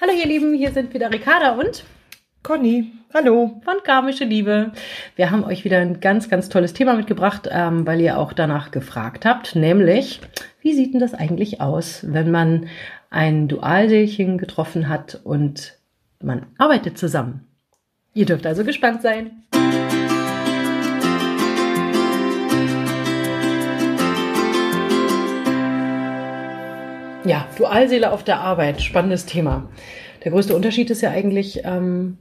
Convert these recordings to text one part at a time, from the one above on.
Hallo ihr Lieben, hier sind wieder Ricarda und Conny. Hallo. Von Karmische Liebe. Wir haben euch wieder ein ganz, ganz tolles Thema mitgebracht, ähm, weil ihr auch danach gefragt habt, nämlich, wie sieht denn das eigentlich aus, wenn man ein Dualseelchen getroffen hat und man arbeitet zusammen? Ihr dürft also gespannt sein. Ja, Dualseele auf der Arbeit, spannendes Thema. Der größte Unterschied ist ja eigentlich ähm,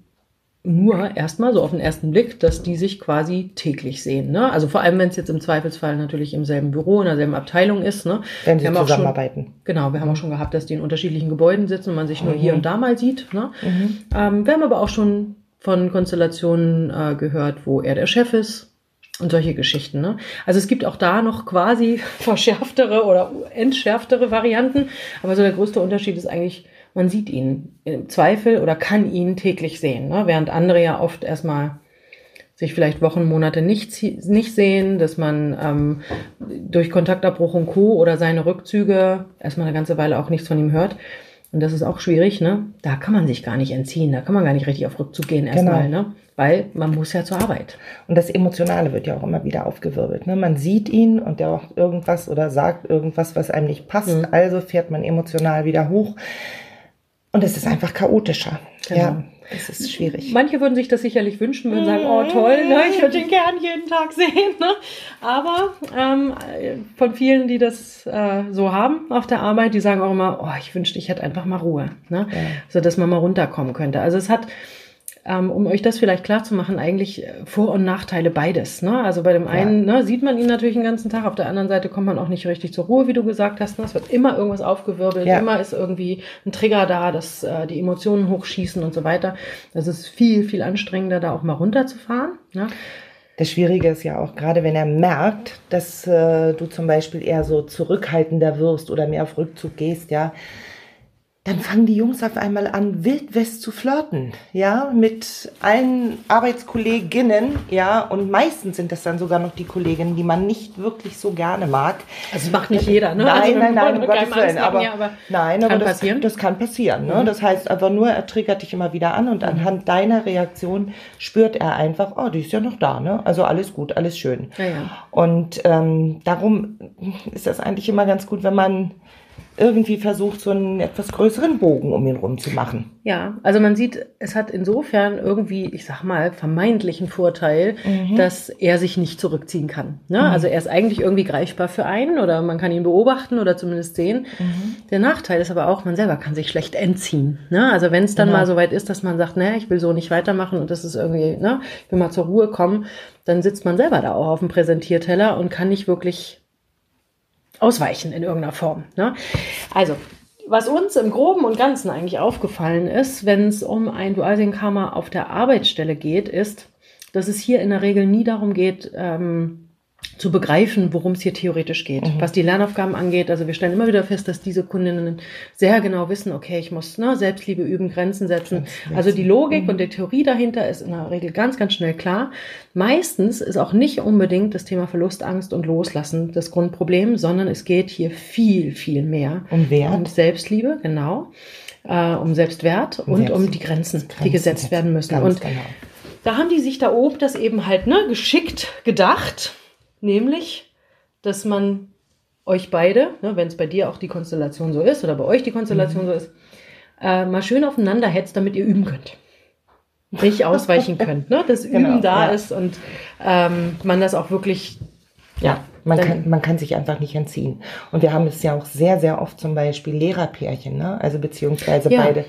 nur erstmal so auf den ersten Blick, dass die sich quasi täglich sehen. Ne? Also vor allem, wenn es jetzt im Zweifelsfall natürlich im selben Büro, in derselben Abteilung ist. Ne? Wenn sie zusammenarbeiten. Schon, genau, wir haben auch schon gehabt, dass die in unterschiedlichen Gebäuden sitzen und man sich nur mhm. hier und da mal sieht. Ne? Mhm. Ähm, wir haben aber auch schon von Konstellationen äh, gehört, wo er der Chef ist und solche Geschichten. Ne? Also es gibt auch da noch quasi verschärftere oder entschärftere Varianten. Aber so der größte Unterschied ist eigentlich, man sieht ihn im Zweifel oder kann ihn täglich sehen. Ne? Während andere ja oft erstmal sich vielleicht Wochen, Monate nicht, nicht sehen, dass man ähm, durch Kontaktabbruch und Co. oder seine Rückzüge erstmal eine ganze Weile auch nichts von ihm hört. Und das ist auch schwierig, ne? Da kann man sich gar nicht entziehen, da kann man gar nicht richtig auf Rückzug gehen erstmal, genau. ne? Weil man muss ja zur Arbeit. Und das Emotionale wird ja auch immer wieder aufgewirbelt. Ne? Man sieht ihn und der macht irgendwas oder sagt irgendwas, was einem nicht passt. Mhm. Also fährt man emotional wieder hoch. Und es ist einfach chaotischer. Genau. Ja. Es ist schwierig. Manche würden sich das sicherlich wünschen, würden sagen, oh toll, ne, ich würde den gern jeden Tag sehen. Ne? Aber ähm, von vielen, die das äh, so haben auf der Arbeit, die sagen auch immer, oh, ich wünschte, ich hätte einfach mal Ruhe. Ne? Ja. So dass man mal runterkommen könnte. Also es hat um euch das vielleicht klar zu machen, eigentlich äh, Vor- und Nachteile beides. Ne? Also bei dem einen ja. ne, sieht man ihn natürlich den ganzen Tag, auf der anderen Seite kommt man auch nicht richtig zur Ruhe, wie du gesagt hast. Ne? Es wird immer irgendwas aufgewirbelt, ja. immer ist irgendwie ein Trigger da, dass äh, die Emotionen hochschießen und so weiter. Das ist viel, viel anstrengender, da auch mal runterzufahren. Ne? Das Schwierige ist ja auch, gerade wenn er merkt, dass äh, du zum Beispiel eher so zurückhaltender wirst oder mehr auf Rückzug gehst, ja, dann fangen die Jungs auf einmal an, Wildwest zu flirten, ja, mit allen Arbeitskolleginnen, ja, und meistens sind das dann sogar noch die Kolleginnen, die man nicht wirklich so gerne mag. Also das macht nicht jeder, ne? Nein, also, nein, nein, um Gottes Willen, aber, ja, aber nein, aber das, das, kann passieren, ne? Mhm. Das heißt einfach nur, er triggert dich immer wieder an und mhm. anhand deiner Reaktion spürt er einfach, oh, die ist ja noch da, ne? Also alles gut, alles schön. Ja, ja. Und ähm, darum ist das eigentlich immer ganz gut, wenn man irgendwie versucht, so einen etwas größeren Bogen um ihn rum zu machen. Ja, also man sieht, es hat insofern irgendwie, ich sag mal, vermeintlichen Vorteil, mhm. dass er sich nicht zurückziehen kann. Ne? Mhm. Also er ist eigentlich irgendwie greifbar für einen oder man kann ihn beobachten oder zumindest sehen. Mhm. Der Nachteil ist aber auch, man selber kann sich schlecht entziehen. Ne? Also wenn es dann genau. mal so weit ist, dass man sagt, ne, ich will so nicht weitermachen und das ist irgendwie, ne, ich will mal zur Ruhe kommen, dann sitzt man selber da auch auf dem Präsentierteller und kann nicht wirklich ausweichen in irgendeiner Form. Ne? Also, was uns im Groben und Ganzen eigentlich aufgefallen ist, wenn es um ein Dualseelenkarma auf der Arbeitsstelle geht, ist, dass es hier in der Regel nie darum geht, ähm, zu begreifen, worum es hier theoretisch geht. Mhm. Was die Lernaufgaben angeht, also wir stellen immer wieder fest, dass diese Kundinnen sehr genau wissen, okay, ich muss ne, Selbstliebe üben, Grenzen setzen. Also die Logik mhm. und die Theorie dahinter ist in der Regel ganz, ganz schnell klar. Meistens ist auch nicht unbedingt das Thema Verlustangst und Loslassen das Grundproblem, sondern es geht hier viel, viel mehr um Wert. Um Selbstliebe, genau, äh, um Selbstwert um und Selbst um die Grenzen, Grenzen, die gesetzt werden müssen. und genau. da haben die sich da oben das eben halt ne, geschickt gedacht Nämlich, dass man euch beide, ne, wenn es bei dir auch die Konstellation so ist oder bei euch die Konstellation mhm. so ist, äh, mal schön aufeinander hetzt, damit ihr üben könnt. Nicht ausweichen könnt, ne? dass genau, Üben da ja. ist und ähm, man das auch wirklich ja, man kann, man kann sich einfach nicht entziehen. Und wir haben es ja auch sehr, sehr oft zum Beispiel Lehrerpärchen, ne? also beziehungsweise ja. beide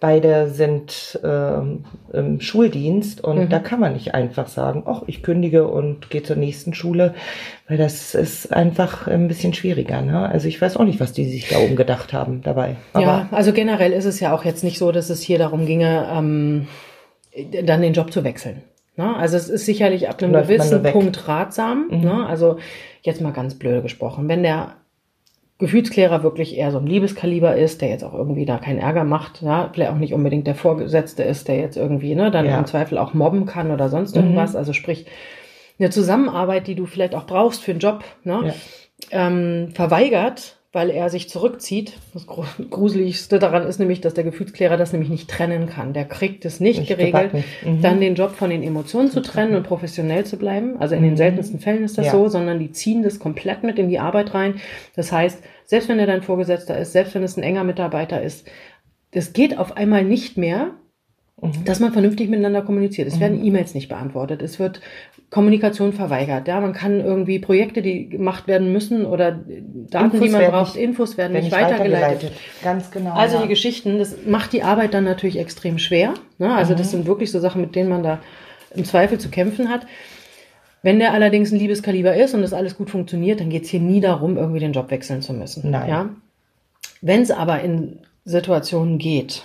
Beide sind äh, im Schuldienst und mhm. da kann man nicht einfach sagen, ach, ich kündige und gehe zur nächsten Schule, weil das ist einfach ein bisschen schwieriger. Ne? Also ich weiß auch nicht, was die sich da oben gedacht haben dabei. Aber ja, also generell ist es ja auch jetzt nicht so, dass es hier darum ginge, ähm, dann den Job zu wechseln. Ne? Also es ist sicherlich ab einem gewissen Punkt ratsam. Mhm. Ne? Also jetzt mal ganz blöd gesprochen, wenn der Gefühlsklärer wirklich eher so ein Liebeskaliber ist, der jetzt auch irgendwie da keinen Ärger macht, ja, vielleicht auch nicht unbedingt der Vorgesetzte ist, der jetzt irgendwie, ne, dann ja. im Zweifel auch mobben kann oder sonst mhm. irgendwas. Also sprich, eine Zusammenarbeit, die du vielleicht auch brauchst für einen Job, ne, ja. ähm, verweigert, weil er sich zurückzieht. Das Gruseligste daran ist nämlich, dass der Gefühlsklärer das nämlich nicht trennen kann. Der kriegt es nicht, nicht geregelt, mhm. dann den Job von den Emotionen zu trennen und professionell zu bleiben. Also in den mhm. seltensten Fällen ist das ja. so, sondern die ziehen das komplett mit in die Arbeit rein. Das heißt, selbst wenn er dein Vorgesetzter ist, selbst wenn es ein enger Mitarbeiter ist, das geht auf einmal nicht mehr, Mhm. dass man vernünftig miteinander kommuniziert. Es mhm. werden E-Mails nicht beantwortet. Es wird Kommunikation verweigert. Ja, man kann irgendwie Projekte, die gemacht werden müssen oder Daten, Infos die man braucht, nicht, Infos werden nicht weitergeleitet. weitergeleitet. Ganz genau. Also ja. die Geschichten, das macht die Arbeit dann natürlich extrem schwer. Ne? Also mhm. das sind wirklich so Sachen, mit denen man da im Zweifel zu kämpfen hat. Wenn der allerdings ein Liebeskaliber ist und das alles gut funktioniert, dann geht es hier nie darum, irgendwie den Job wechseln zu müssen. Nein. Ja? Wenn es aber in Situationen geht,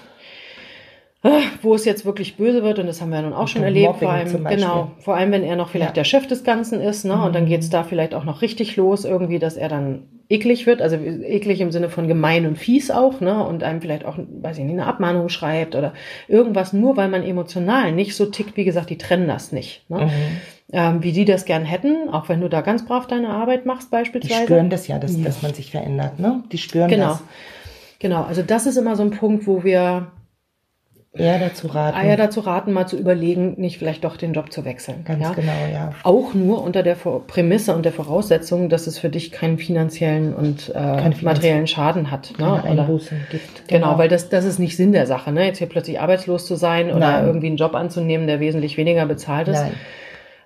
wo es jetzt wirklich böse wird, und das haben wir ja nun auch schon erlebt, Mobbing vor allem, genau, vor allem, wenn er noch vielleicht ja. der Chef des Ganzen ist, ne, mhm. und dann geht's da vielleicht auch noch richtig los, irgendwie, dass er dann eklig wird, also eklig im Sinne von gemein und fies auch, ne, und einem vielleicht auch, weiß ich nicht, eine Abmahnung schreibt oder irgendwas, nur weil man emotional nicht so tickt, wie gesagt, die trennen das nicht, ne. Mhm. Ähm, wie die das gern hätten, auch wenn du da ganz brav deine Arbeit machst beispielsweise. Die spüren das ja, dass, ja. dass man sich verändert, ne? Die spüren genau. das. Genau, also das ist immer so ein Punkt, wo wir eher dazu raten. Eher dazu raten, mal zu überlegen, nicht vielleicht doch den Job zu wechseln. Ganz ja? genau, ja. Auch nur unter der Prämisse und der Voraussetzung, dass es für dich keinen finanziellen und äh, Kein materiellen Schaden hat. Ne? Keine Einbußen gibt. Genau, genau, weil das, das ist nicht Sinn der Sache, ne? jetzt hier plötzlich arbeitslos zu sein oder Nein. irgendwie einen Job anzunehmen, der wesentlich weniger bezahlt ist. Nein.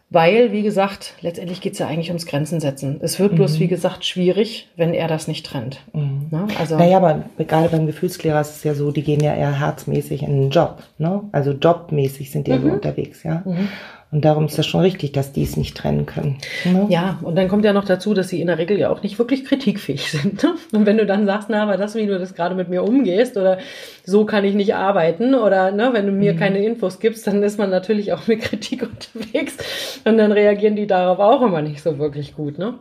Weil, wie gesagt, letztendlich geht es ja eigentlich ums Grenzen setzen. Es wird bloß, mhm. wie gesagt, schwierig, wenn er das nicht trennt. Mhm. Ne? Also, naja, aber gerade beim Gefühlsklärer ist es ja so, die gehen ja eher herzmäßig in den Job. Ne? Also jobmäßig sind die mhm. ja so unterwegs, ja. Und darum ist das schon richtig, dass die es nicht trennen können. Ne? Ja, und dann kommt ja noch dazu, dass sie in der Regel ja auch nicht wirklich kritikfähig sind. Ne? Und wenn du dann sagst, na, aber das, wie du das gerade mit mir umgehst oder so kann ich nicht arbeiten oder ne, wenn du mir mhm. keine Infos gibst, dann ist man natürlich auch mit Kritik unterwegs und dann reagieren die darauf auch immer nicht so wirklich gut. Ne?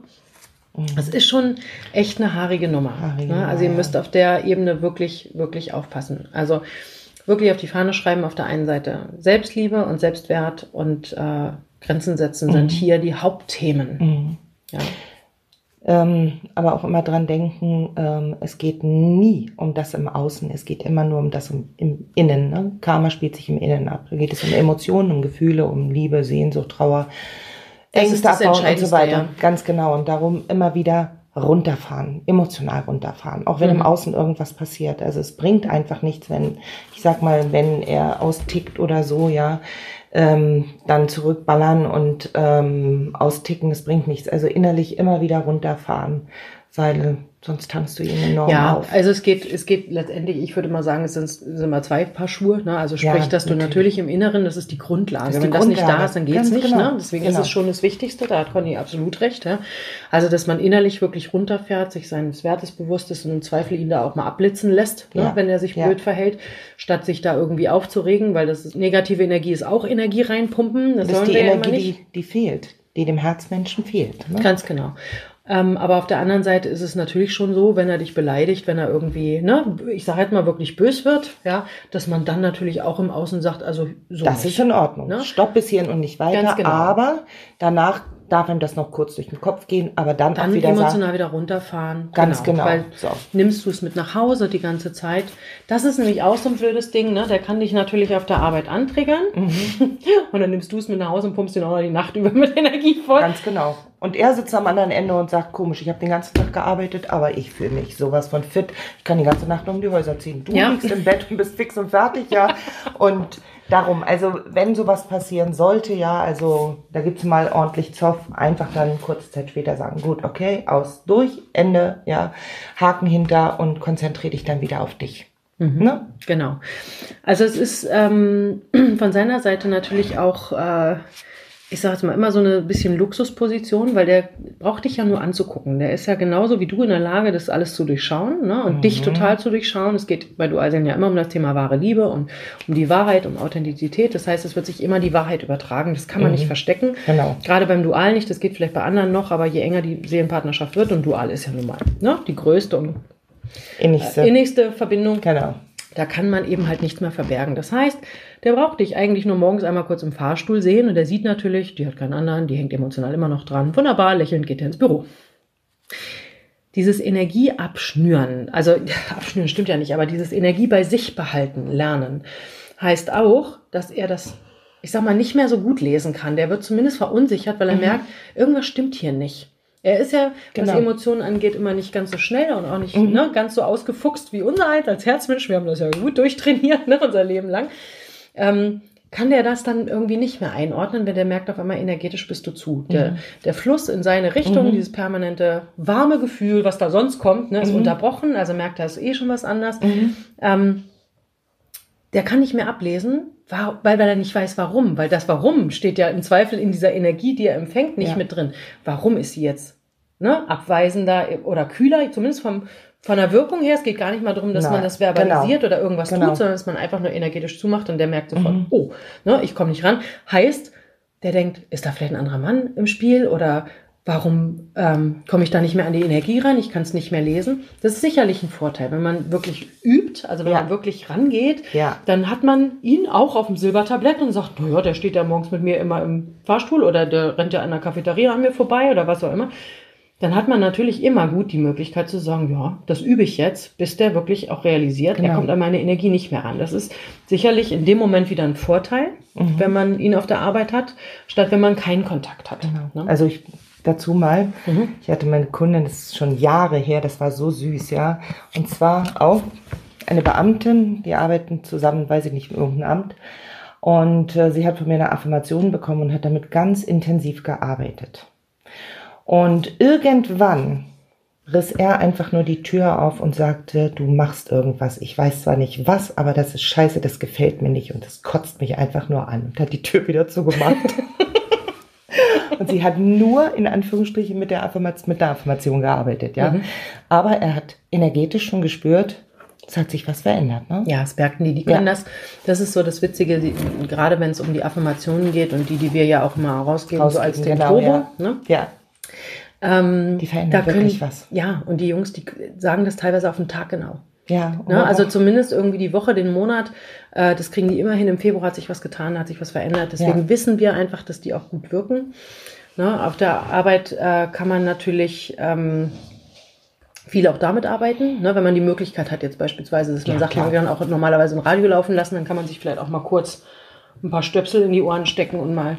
Mhm. Das ist schon echt eine haarige Nummer. Haarige ne? Also ihr müsst auf der Ebene wirklich, wirklich aufpassen. Also wirklich auf die Fahne schreiben, auf der einen Seite Selbstliebe und Selbstwert und äh, Grenzen setzen mhm. sind hier die Hauptthemen. Mhm. Ja. Ähm, aber auch immer dran denken, ähm, es geht nie um das im Außen, es geht immer nur um das im, im Innen. Ne? Karma spielt sich im Innen ab. Da geht es um Emotionen, um Gefühle, um Liebe, Sehnsucht, Trauer, Ängste abbauen und so weiter. Ja. Ganz genau. Und darum immer wieder runterfahren, emotional runterfahren, auch wenn mhm. im Außen irgendwas passiert. Also es bringt einfach nichts, wenn, ich sag mal, wenn er austickt oder so, ja, ähm, dann zurückballern und ähm, austicken, es bringt nichts. Also innerlich immer wieder runterfahren, weil Sonst tanzt du ihn enorm ja, auf. also es geht, es geht letztendlich, ich würde mal sagen, es sind, sind immer zwei Paar Schuhe. Ne? Also sprich, ja, dass du natürlich im Inneren, das ist die Grundlage. Ist die Wenn Grundlage. das nicht da ist, dann geht's nicht. Genau. Ne? Deswegen genau. ist es schon das Wichtigste, da hat Conny absolut recht. Ja? Also, dass man innerlich wirklich runterfährt, sich seines Wertes bewusst ist und im Zweifel ihn da auch mal abblitzen lässt, ne? wenn er sich blöd verhält, statt sich da irgendwie aufzuregen, weil das ist, negative Energie ist auch Energie reinpumpen. Das, das ist die Energie, die, die fehlt, die dem Herzmenschen fehlt. Ne? Ganz genau. Ähm, aber auf der anderen Seite ist es natürlich schon so, wenn er dich beleidigt, wenn er irgendwie, ne, ich sage halt mal wirklich bös wird, ja, dass man dann natürlich auch im Außen sagt, also so. Das nicht, ist in Ordnung. Ne? Stopp bis hierhin und nicht weiter. Genau. Aber danach darf ihm das noch kurz durch den Kopf gehen, aber dann, dann auch wieder emotional sagen, wieder runterfahren. Ganz genau. genau. Weil so. nimmst du es mit nach Hause die ganze Zeit. Das ist nämlich auch so ein blödes Ding, ne? Der kann dich natürlich auf der Arbeit antriggern mhm. und dann nimmst du es mit nach Hause und pumpst ihn auch noch die Nacht über mit Energie voll. Ganz genau. Und er sitzt am anderen Ende und sagt, komisch, ich habe den ganzen Tag gearbeitet, aber ich fühle mich sowas von fit. Ich kann die ganze Nacht um die Häuser ziehen. Du ja. liegst im Bett und bist fix und fertig, ja. und darum, also wenn sowas passieren sollte, ja, also da gibt's mal ordentlich Zoff, einfach dann kurze Zeit später sagen, gut, okay, aus, durch, Ende, ja, Haken hinter und konzentriere dich dann wieder auf dich. Mhm, ne? Genau. Also es ist ähm, von seiner Seite natürlich auch äh, ich sage jetzt mal, immer so eine bisschen Luxusposition, weil der braucht dich ja nur anzugucken. Der ist ja genauso wie du in der Lage, das alles zu durchschauen ne? und mhm. dich total zu durchschauen. Es geht bei Dualsein ja immer um das Thema wahre Liebe und um die Wahrheit, um Authentizität. Das heißt, es wird sich immer die Wahrheit übertragen. Das kann man mhm. nicht verstecken. Genau. Gerade beim Dual nicht. Das geht vielleicht bei anderen noch, aber je enger die Seelenpartnerschaft wird und Dual ist ja nun mal ne? die größte und innigste, äh, innigste Verbindung. Genau. Da kann man eben halt nichts mehr verbergen. Das heißt, der braucht dich eigentlich nur morgens einmal kurz im Fahrstuhl sehen und der sieht natürlich, die hat keinen anderen, die hängt emotional immer noch dran. Wunderbar, lächelnd geht er ins Büro. dieses Energie abschnüren, also abschnüren stimmt ja nicht, aber dieses Energie bei sich behalten lernen, heißt auch, dass er das, ich sag mal, nicht mehr so gut lesen kann. Der wird zumindest verunsichert, weil er mhm. merkt, irgendwas stimmt hier nicht. Er ist ja, genau. was Emotionen angeht, immer nicht ganz so schnell und auch nicht mhm. ne, ganz so ausgefuchst wie unser eins als Herzmensch. Wir haben das ja gut durchtrainiert, ne, unser Leben lang. Ähm, kann der das dann irgendwie nicht mehr einordnen, wenn der merkt, auf einmal energetisch bist du zu. Der, mhm. der Fluss in seine Richtung, mhm. dieses permanente warme Gefühl, was da sonst kommt, ne, ist mhm. unterbrochen, also merkt er, ist eh schon was anders. Mhm. Ähm, der kann nicht mehr ablesen, weil, weil er nicht weiß, warum. Weil das Warum steht ja im Zweifel in dieser Energie, die er empfängt, nicht ja. mit drin. Warum ist sie jetzt ne, abweisender oder kühler, zumindest vom, von der Wirkung her. Es geht gar nicht mal darum, dass Nein, man das verbalisiert genau. oder irgendwas genau. tut, sondern dass man einfach nur energetisch zumacht und der merkt sofort, mhm. oh, ne, ich komme nicht ran. Heißt, der denkt, ist da vielleicht ein anderer Mann im Spiel oder warum ähm, komme ich da nicht mehr an die Energie ran? Ich kann es nicht mehr lesen. Das ist sicherlich ein Vorteil, wenn man wirklich übt, also wenn ja. man wirklich rangeht, ja. dann hat man ihn auch auf dem Silbertablett und sagt, naja, der steht ja morgens mit mir immer im Fahrstuhl oder der rennt ja an der Cafeteria an mir vorbei oder was auch immer dann hat man natürlich immer gut die Möglichkeit zu sagen, ja, das übe ich jetzt, bis der wirklich auch realisiert, genau. er kommt an meine Energie nicht mehr ran. Das ist sicherlich in dem Moment wieder ein Vorteil, mhm. wenn man ihn auf der Arbeit hat, statt wenn man keinen Kontakt hat. Genau. Ne? Also ich dazu mal, mhm. ich hatte meine Kundin, das ist schon Jahre her, das war so süß, ja. Und zwar auch eine Beamtin, die arbeiten zusammen, weiß ich nicht, in irgendeinem Amt. Und äh, sie hat von mir eine Affirmation bekommen und hat damit ganz intensiv gearbeitet. Und irgendwann riss er einfach nur die Tür auf und sagte, du machst irgendwas. Ich weiß zwar nicht was, aber das ist scheiße, das gefällt mir nicht und das kotzt mich einfach nur an. Und hat die Tür wieder zugemacht. und sie hat nur in Anführungsstrichen mit der Affirmation, mit der Affirmation gearbeitet, ja. Mhm. Aber er hat energetisch schon gespürt, es hat sich was verändert, ne? Ja, es merken die, die können ja. das. Das ist so das Witzige, die, gerade wenn es um die Affirmationen geht und die, die wir ja auch immer rausgeben, rausgeben so als den genau, Turbo, ja. ne? Ja. Ähm, die verändern da wirklich können, was. Ja, und die Jungs, die sagen das teilweise auf den Tag genau. Ja. Ne? Also zumindest irgendwie die Woche, den Monat, äh, das kriegen die immerhin. Im Februar hat sich was getan, hat sich was verändert. Deswegen ja. wissen wir einfach, dass die auch gut wirken. Ne? Auf der Arbeit äh, kann man natürlich ähm, viel auch damit arbeiten. Ne? Wenn man die Möglichkeit hat, jetzt beispielsweise, dass man ja, sagt, klar. man kann auch normalerweise ein Radio laufen lassen, dann kann man sich vielleicht auch mal kurz ein paar Stöpsel in die Ohren stecken und mal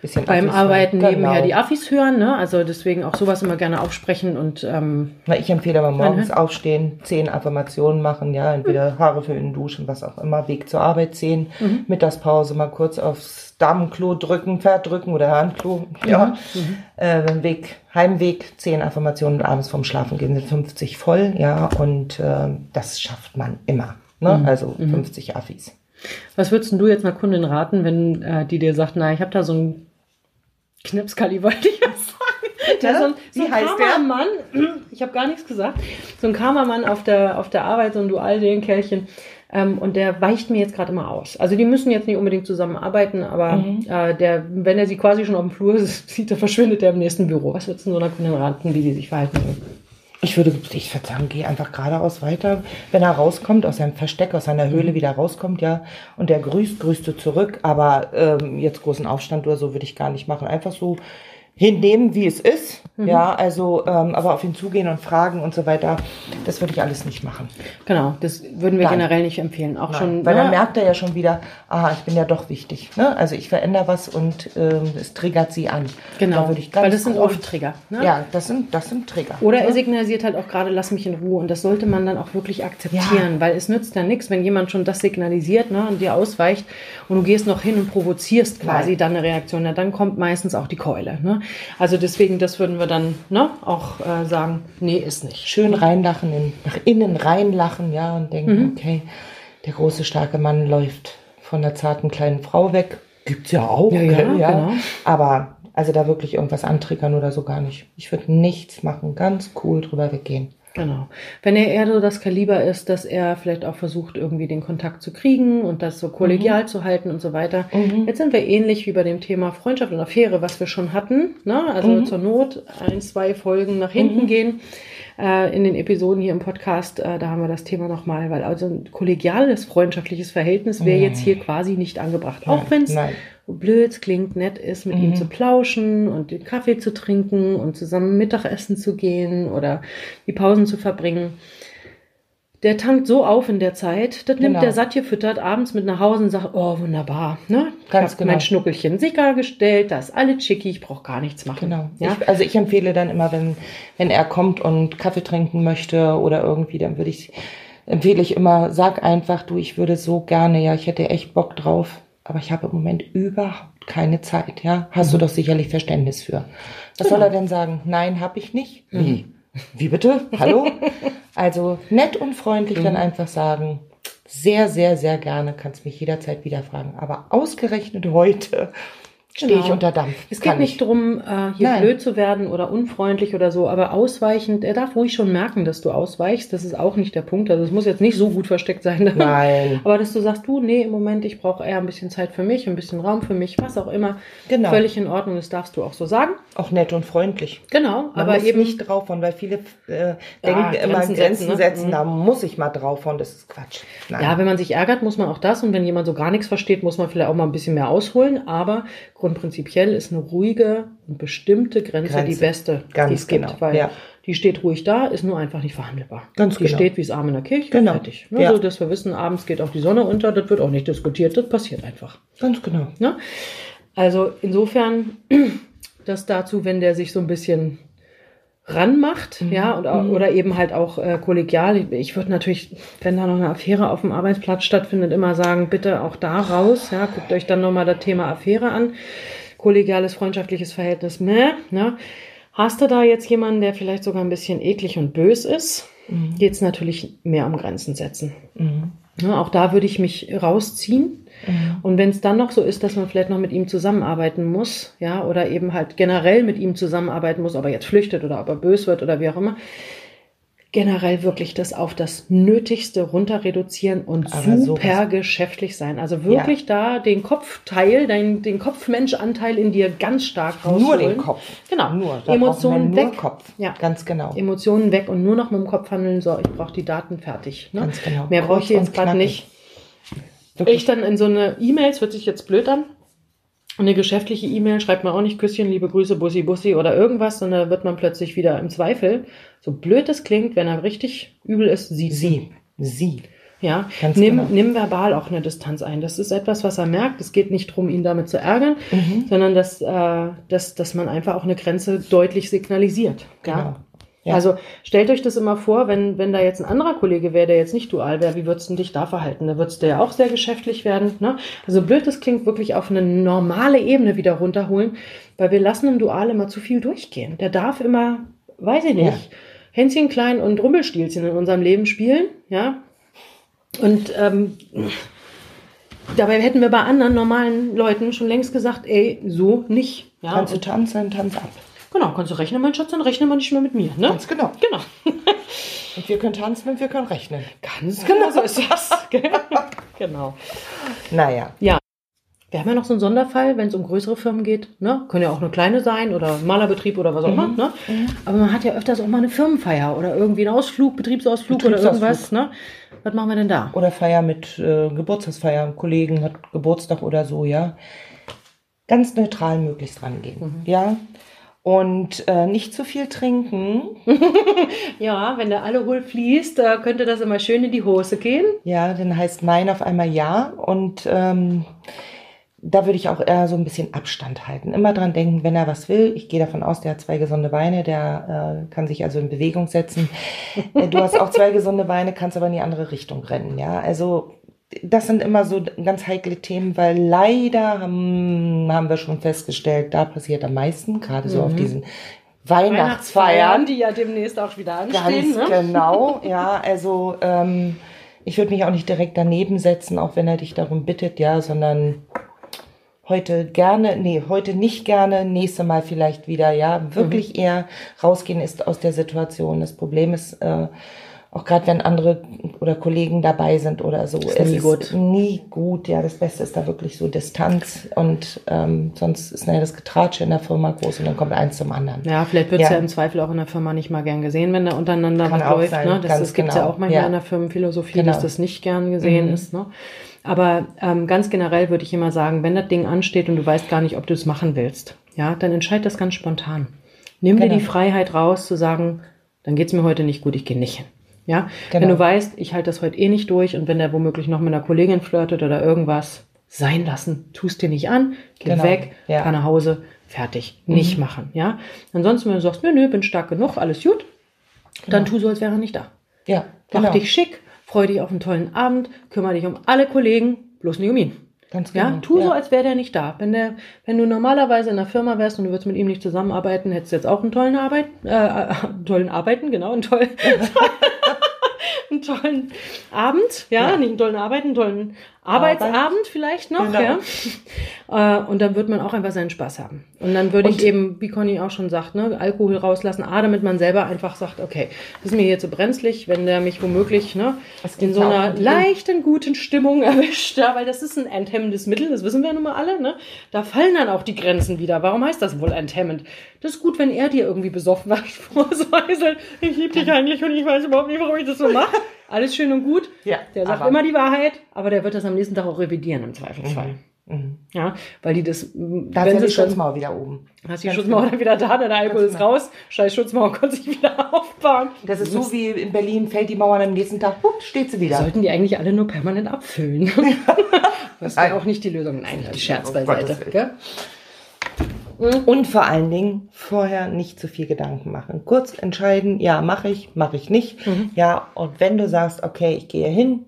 Bisschen beim Affis Arbeiten genau. nebenher die Affis hören. Ne? Also deswegen auch sowas immer gerne aufsprechen und ähm, Na, ich empfehle aber morgens aufstehen, zehn Affirmationen machen, ja, entweder mhm. Haare für den Duschen, was auch immer, Weg zur Arbeit zehn, mhm. Mittagspause mal kurz aufs Damenklo drücken, verdrücken oder Handklo, ja. Mhm. Äh, Weg, Heimweg, zehn Affirmationen und abends vorm Schlafen gehen sind 50 voll, ja, und äh, das schafft man immer. Ne? Mhm. Also 50 mhm. Affis. Was würdest du jetzt einer Kundin raten, wenn äh, die dir sagt, na, ich habe da so ein Knipskali wollte ich was sagen. Der, so ein, so ein Karma-Mann, ich habe gar nichts gesagt, so ein Karma-Mann auf der, auf der Arbeit, so ein Dual-Kerlchen. Ähm, und der weicht mir jetzt gerade immer aus. Also die müssen jetzt nicht unbedingt zusammenarbeiten, aber mhm. äh, der, wenn er sie quasi schon auf dem Flur sieht, dann verschwindet er im nächsten Büro. Was würdest du so einer Kundin raten, wie sie sich verhalten? Ich würde, ich würde sagen, geh einfach geradeaus weiter. Wenn er rauskommt, aus seinem Versteck, aus seiner Höhle wieder rauskommt, ja, und der grüßt, grüßt du zurück. Aber ähm, jetzt großen Aufstand oder so würde ich gar nicht machen. Einfach so hinnehmen, wie es ist. Mhm. Ja, also, ähm, aber auf ihn zugehen und fragen und so weiter, das würde ich alles nicht machen. Genau, das würden wir Nein. generell nicht empfehlen. Auch Nein. schon, weil ja. dann merkt er ja schon wieder, aha, ich bin ja doch wichtig. Ne? Also ich verändere was und ähm, es triggert sie an. Genau, da würde ich ganz weil das sind oft Trigger. Ne? Ja, das sind, das sind Trigger. Oder ne? er signalisiert halt auch gerade, lass mich in Ruhe. Und das sollte man dann auch wirklich akzeptieren, ja. weil es nützt ja nichts, wenn jemand schon das signalisiert ne, und dir ausweicht und du gehst noch hin und provozierst quasi Nein. dann eine Reaktion. Ja, dann kommt meistens auch die Keule. Ne? Also deswegen, das würden wir dann ne, auch äh, sagen, nee, ist nicht. Schön reinlachen, in, nach innen reinlachen, ja, und denken, mhm. okay, der große, starke Mann läuft von der zarten kleinen Frau weg. Gibt's ja auch, ja, ja, ja. Genau. aber also da wirklich irgendwas antriggern oder so gar nicht. Ich würde nichts machen, ganz cool drüber weggehen. Genau. Wenn er eher so das Kaliber ist, dass er vielleicht auch versucht, irgendwie den Kontakt zu kriegen und das so kollegial mhm. zu halten und so weiter. Mhm. Jetzt sind wir ähnlich wie bei dem Thema Freundschaft und Affäre, was wir schon hatten. Ne? Also mhm. zur Not ein, zwei Folgen nach hinten mhm. gehen. Äh, in den Episoden hier im Podcast, äh, da haben wir das Thema nochmal, weil also ein kollegiales, freundschaftliches Verhältnis wäre jetzt hier quasi nicht angebracht. Auch wenn es blöd klingt, nett ist, mit mhm. ihm zu plauschen und den Kaffee zu trinken und zusammen Mittagessen zu gehen oder die Pausen zu verbringen der tankt so auf in der Zeit, das nimmt genau. der satt gefüttert abends mit nach Hause und sagt, oh, wunderbar, ne? Ganz ich genau. mein Schnuckelchen Sicker gestellt, das ist alles schicki, ich brauche gar nichts machen. Genau. Ja? Ich, also ich empfehle dann immer, wenn, wenn er kommt und Kaffee trinken möchte oder irgendwie, dann würde ich, empfehle ich immer, sag einfach, du, ich würde so gerne, ja, ich hätte echt Bock drauf, aber ich habe im Moment überhaupt keine Zeit, ja? Hast mhm. du doch sicherlich Verständnis für. Was genau. soll er denn sagen? Nein, habe ich nicht. Mhm. Wie? Wie bitte? Hallo? Also nett und freundlich mhm. dann einfach sagen, sehr, sehr, sehr gerne, kannst mich jederzeit wieder fragen. Aber ausgerechnet heute stehe genau. ich unter Dampf. Es geht nicht ich. darum, äh, hier Nein. blöd zu werden oder unfreundlich oder so, aber ausweichend, er darf ruhig schon merken, dass du ausweichst. Das ist auch nicht der Punkt. Also es muss jetzt nicht so gut versteckt sein. Nein. aber dass du sagst, du, nee, im Moment, ich brauche eher ein bisschen Zeit für mich, ein bisschen Raum für mich, was auch immer. Genau. Völlig in Ordnung, das darfst du auch so sagen. Auch nett und freundlich. Genau, Man aber eben nicht draufhauen, weil viele äh, denken ja, immer Grenzen, Grenzen setzen, ne? setzen mhm. da muss ich mal draufhauen, das ist Quatsch. Nein. Ja, wenn man sich ärgert, muss man auch das und wenn jemand so gar nichts versteht, muss man vielleicht auch mal ein bisschen mehr ausholen, aber grundprinzipiell ist eine ruhige und bestimmte Grenze, Grenze. die beste, Ganz die es genau. gibt, weil ja. die steht ruhig da, ist nur einfach nicht verhandelbar. Ganz die genau. steht wie es Arm in der Kirche, genau. fertig. Ne? Ja. So, dass wir wissen, abends geht auch die Sonne unter, das wird auch nicht diskutiert, das passiert einfach. Ganz genau. Ne? Also insofern, das dazu, wenn der sich so ein bisschen ranmacht, mhm. ja, oder, mhm. oder eben halt auch äh, kollegial. Ich würde natürlich, wenn da noch eine Affäre auf dem Arbeitsplatz stattfindet, immer sagen, bitte auch da raus, ja, guckt euch dann nochmal das Thema Affäre an kollegiales, freundschaftliches Verhältnis, meh, ne? Hast du da jetzt jemanden, der vielleicht sogar ein bisschen eklig und bös ist, mhm. geht es natürlich mehr um Grenzen setzen. Mhm. Ja, auch da würde ich mich rausziehen. Mhm. Und wenn es dann noch so ist, dass man vielleicht noch mit ihm zusammenarbeiten muss, ja, oder eben halt generell mit ihm zusammenarbeiten muss, ob er jetzt flüchtet oder ob er bös wird oder wie auch immer, generell wirklich das auf das Nötigste runter reduzieren und Aber super sowas. geschäftlich sein. Also wirklich ja. da den Kopfteil, den, den Kopfmenschanteil in dir ganz stark rausholen. Nur den Kopf. Genau. Nur. Emotionen nur weg. Kopf. Ja. Ganz genau. Emotionen weg und nur noch mit dem Kopf handeln. So, ich brauche die Daten fertig. Ne? Ganz genau. Mehr brauche ich jetzt gerade nicht. Wirklich? Ich dann in so eine E-Mails, hört sich jetzt blöd an, eine geschäftliche E-Mail schreibt man auch nicht Küsschen, liebe Grüße, Bussi, Bussi oder irgendwas, sondern wird man plötzlich wieder im Zweifel. So blöd es klingt, wenn er richtig übel ist, sie. Sie. Sie. Ja, Ganz nimm, genau. nimm verbal auch eine Distanz ein. Das ist etwas, was er merkt. Es geht nicht darum, ihn damit zu ärgern, mhm. sondern dass, äh, dass, dass man einfach auch eine Grenze deutlich signalisiert. Genau. Ja? Also stellt euch das immer vor, wenn, wenn da jetzt ein anderer Kollege wäre, der jetzt nicht dual wäre, wie würdest du dich da verhalten? Da würdest du ja auch sehr geschäftlich werden. Ne? Also blöd, das klingt wirklich auf eine normale Ebene wieder runterholen, weil wir lassen im Dual immer zu viel durchgehen. Der darf immer, weiß ich nicht, ja. Hänschen klein und Rumpelstilzchen in unserem Leben spielen, ja. Und ähm, dabei hätten wir bei anderen normalen Leuten schon längst gesagt, ey, so nicht. Ja? Kannst du tanzen, tanz ab. Genau, kannst du rechnen, mein Schatz, dann rechne mal nicht mehr mit mir. Ne? Ganz genau. Genau. und wir können tanzen und wir können rechnen. Ganz genau, so ist das. genau. Naja. Ja. Wir haben ja noch so einen Sonderfall, wenn es um größere Firmen geht. Ne? Können ja auch eine kleine sein oder Malerbetrieb oder was auch immer. Mhm. Ne? Mhm. Aber man hat ja öfters auch mal eine Firmenfeier oder irgendwie einen Ausflug, Betriebsausflug, Betriebsausflug. oder irgendwas. Ne? Was machen wir denn da? Oder Feier mit äh, Geburtstagsfeier. Ein Kollegen hat Geburtstag oder so, ja. Ganz neutral möglichst rangehen. Mhm. Ja und äh, nicht zu viel trinken. ja, wenn der Alkohol fließt, äh, könnte das immer schön in die Hose gehen. Ja, dann heißt Nein auf einmal Ja und ähm, da würde ich auch eher so ein bisschen Abstand halten. Immer dran denken, wenn er was will. Ich gehe davon aus, der hat zwei gesunde Beine, der äh, kann sich also in Bewegung setzen. Äh, du hast auch zwei gesunde Beine, kannst aber in die andere Richtung rennen. Ja, also das sind immer so ganz heikle Themen, weil leider haben, haben wir schon festgestellt, da passiert am meisten, gerade so mhm. auf diesen Weihnachtsfeiern, die ja demnächst auch wieder anstehen. Ganz ne? genau, ja, also ähm, ich würde mich auch nicht direkt daneben setzen, auch wenn er dich darum bittet, ja, sondern heute gerne, nee, heute nicht gerne, nächste Mal vielleicht wieder, ja, wirklich mhm. eher rausgehen ist aus der Situation. Das Problem ist, äh, auch gerade wenn andere oder Kollegen dabei sind oder so. Ist nie ist gut. nie gut. Ja, das Beste ist da wirklich so Distanz und ähm, sonst ist naja das Getratsche in der Firma groß und dann kommt eins zum anderen. Ja, vielleicht wird es ja. Ja. im Zweifel auch in der Firma nicht mal gern gesehen, wenn da untereinander Kann was läuft. sein, Ne? Das, das gibt es ja genau. auch manchmal Ja. in der Firmenphilosophie, Genau. dass das nicht gern gesehen Mhm. ist. Ne? Aber ähm, ganz generell würde ich immer sagen, wenn das Ding ansteht und du weißt gar nicht, ob du es machen willst, ja, dann entscheid das ganz spontan. Nimm dir Genau. die Freiheit raus zu sagen, dann geht's mir heute nicht gut, ich gehe nicht hin. Ja, wenn Genau. du weißt, ich halte das heute eh nicht durch und wenn der womöglich noch mit einer Kollegin flirtet oder irgendwas, sein lassen, tust dir nicht an, geh Genau. weg, Ja. Mhm. fahr nach Hause, fertig, nicht machen, ja. Ansonsten, wenn du sagst, nö, nö, bin stark genug, alles gut, dann tu so, als wäre er nicht da. Ja, Mach genau. dich schick, freu dich auf einen tollen Abend, kümmere dich um alle Kollegen, bloß nicht um ihn. Ganz Ja, genau. tu so, Ja. als wäre der nicht da. Wenn, der, wenn du normalerweise in der Firma wärst und du würdest mit ihm nicht zusammenarbeiten, hättest du jetzt auch einen tollen Arbeit, äh, äh, tollen Arbeiten, genau, einen tollen, einen tollen Abend, ja, Ja. nicht einen tollen Arbeiten, einen tollen Arbeitsabend vielleicht noch, Genau. ja. Äh, und dann wird man auch einfach seinen Spaß haben. Und dann würde ich Und- eben, wie Conny auch schon sagt, ne, Alkohol rauslassen, A, damit man selber einfach sagt, okay, das ist mir hier zu brenzlig, wenn der mich womöglich ne, in so einer leichten, guten Stimmung erwischt, ja, weil das ist ein enthemmendes Mittel, das wissen wir nun mal alle, ne? Da fallen dann auch die Grenzen wieder. Warum heißt das wohl enthemmend? Das ist gut, wenn er dir irgendwie besoffen war, vorsäuselt, ich liebe dich eigentlich und ich weiß überhaupt nicht, warum ich das so mache. Alles schön und gut. Ja, der sagt immer die Wahrheit, aber der wird das am nächsten Tag auch revidieren im Zweifelsfall. Mhm. Ja, weil die das, Da wenn ist ja die Schutzmauer wieder oben. hast die Ganz Schutzmauer genau. dann wieder da, der Alkohol ist genau. raus, scheiß Schutzmauer konnte sich wieder aufbauen. Das ist so wie in Berlin fällt die Mauer am nächsten Tag hup, steht sie wieder. Sollten die eigentlich alle nur permanent abfüllen? das wäre auch nicht die Lösung. Nein, Scherz beiseite. Gell? Und vor allen Dingen vorher nicht zu viel Gedanken machen. Kurz entscheiden, ja, mache ich, mache ich nicht. Mhm. Ja, und wenn du sagst, okay, ich gehe hin,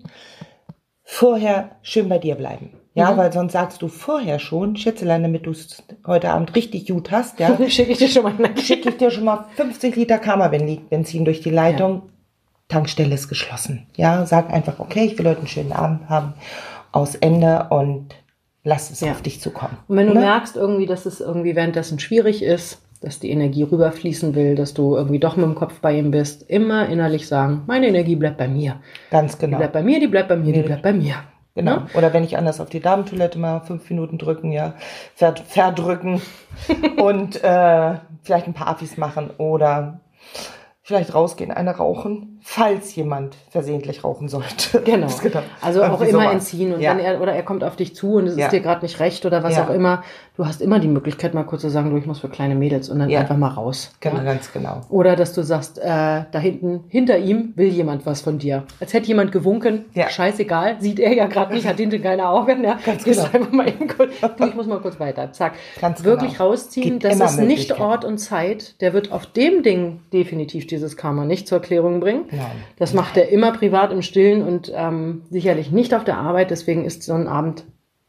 vorher schön bei dir bleiben. Ja, Mhm. weil sonst sagst du vorher schon, Schätzelein, damit du es heute Abend richtig gut hast, ja, Schicke ich dir schon mal schicke ich dir schon mal 50 Liter Karma-Benzin durch die Leitung. Tankstelle ist geschlossen. Ja, sag einfach, okay, ich will heute einen schönen Abend haben. Aus Ende und lass es Ja. auf dich zukommen. Und wenn du Ne? merkst irgendwie, dass es irgendwie währenddessen schwierig ist, dass die Energie rüberfließen will, dass du irgendwie doch mit dem Kopf bei ihm bist, immer innerlich sagen, meine Energie bleibt bei mir. Ganz Die genau. bleibt bei mir, die bleibt bei mir, die bleibt bei mir. Genau. Ne? Oder wenn ich anders auf die Damentoilette mal fünf Minuten drücken, ja, ver verdrücken und äh, vielleicht ein paar Affis machen oder vielleicht rausgehen, eine rauchen, falls jemand versehentlich rauchen sollte. Genau. Also auch Irgendwie immer sowas. entziehen und ja. dann er, oder er kommt auf dich zu und es Ja. ist dir gerade nicht recht oder was Ja. auch immer. Du hast immer die Möglichkeit, mal kurz zu sagen, du, ich muss für kleine Mädels und dann einfach mal raus. Genau, Ja? ganz genau. Oder dass du sagst, äh, da hinten, hinter ihm will jemand was von dir. Als hätte jemand gewunken, Ja. scheißegal, sieht er ja gerade nicht, hat hinten keine Augen. Ja? Ganz genau. einfach mal eben kurz, du, ich muss mal kurz weiter. Zack. Ganz Wirklich genau. rausziehen, Gibt das ist nicht. Ort und Zeit. Der wird auf dem Ding definitiv dieses Karma nicht zur Erklärung bringen. Nein. Das macht er immer privat im Stillen und ähm, sicherlich nicht auf der Arbeit. Deswegen ist so ein Abend,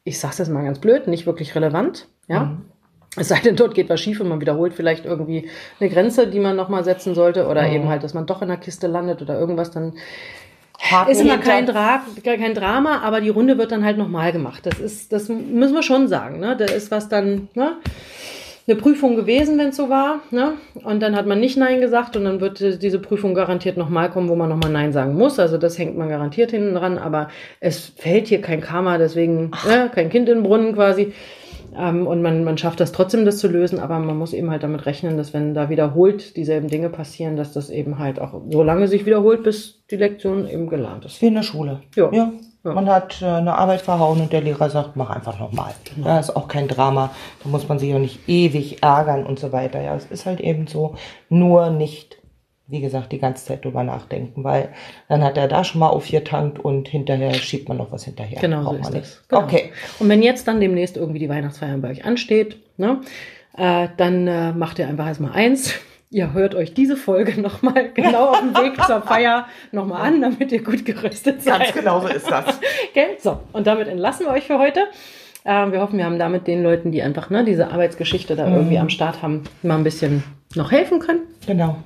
ich sag's jetzt mal ganz blöd, nicht wirklich relevant. Ja. Mhm. Es sei denn, dort geht was schief und man wiederholt vielleicht irgendwie eine Grenze, die man nochmal setzen sollte. Oder Mhm. eben halt, dass man doch in der Kiste landet oder irgendwas, dann Haken ist immer kein, Dra kein Drama, aber die Runde wird dann halt nochmal gemacht. Das ist, das müssen wir schon sagen. Ne? Da ist was dann, ne? Eine Prüfung gewesen, wenn es so war, ne? Und dann hat man nicht Nein gesagt und dann wird diese Prüfung garantiert nochmal kommen, wo man nochmal Nein sagen muss. Also das hängt man garantiert hinten dran, aber es fällt hier kein Karma, deswegen ne? kein Kind in den Brunnen quasi. Ähm, und man, man schafft das trotzdem, das zu lösen, aber man muss eben halt damit rechnen, dass wenn da wiederholt dieselben Dinge passieren, dass das eben halt auch so lange sich wiederholt, bis die Lektion eben gelernt ist. Wie in der Schule. Ja. ja. Ja. Man hat äh, eine Arbeit verhauen und der Lehrer sagt, mach einfach nochmal. Genau. Ja, ist auch kein Drama. Da muss man sich auch nicht ewig ärgern und so weiter. Ja, es ist halt eben so. Nur nicht, wie gesagt, die ganze Zeit drüber nachdenken, weil dann hat er da schon mal aufgetankt und hinterher schiebt man noch was hinterher. Genau so Braucht ist man das. Genau. Okay. Und wenn jetzt dann demnächst irgendwie die Weihnachtsfeier bei euch ansteht, ne, äh, dann äh, macht ihr einfach erstmal eins. Ihr hört euch diese Folge nochmal genau auf dem Weg zur Feier nochmal an, damit ihr gut gerüstet seid. Ganz genau so ist das. Gell? So, und damit entlassen wir euch für heute. Ähm, wir hoffen, wir haben damit den Leuten, die einfach ne, diese Arbeitsgeschichte da Mhm. irgendwie am Start haben, mal ein bisschen noch helfen können. Genau.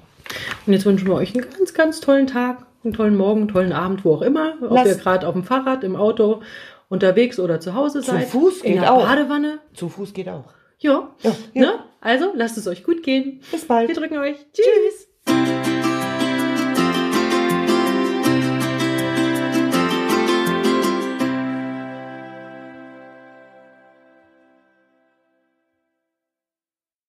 Und jetzt wünschen wir euch einen ganz, ganz tollen Tag, einen tollen Morgen, einen tollen Abend, wo auch immer. Ob Lasst- ihr gerade auf dem Fahrrad, im Auto, unterwegs oder zu Hause seid. Fuß in geht der auch. Badewanne. Zu Fuß geht auch. Ja. Ja, ja. Ne? Also, lasst es euch gut gehen. Bis bald. Wir drücken euch. Tschüss.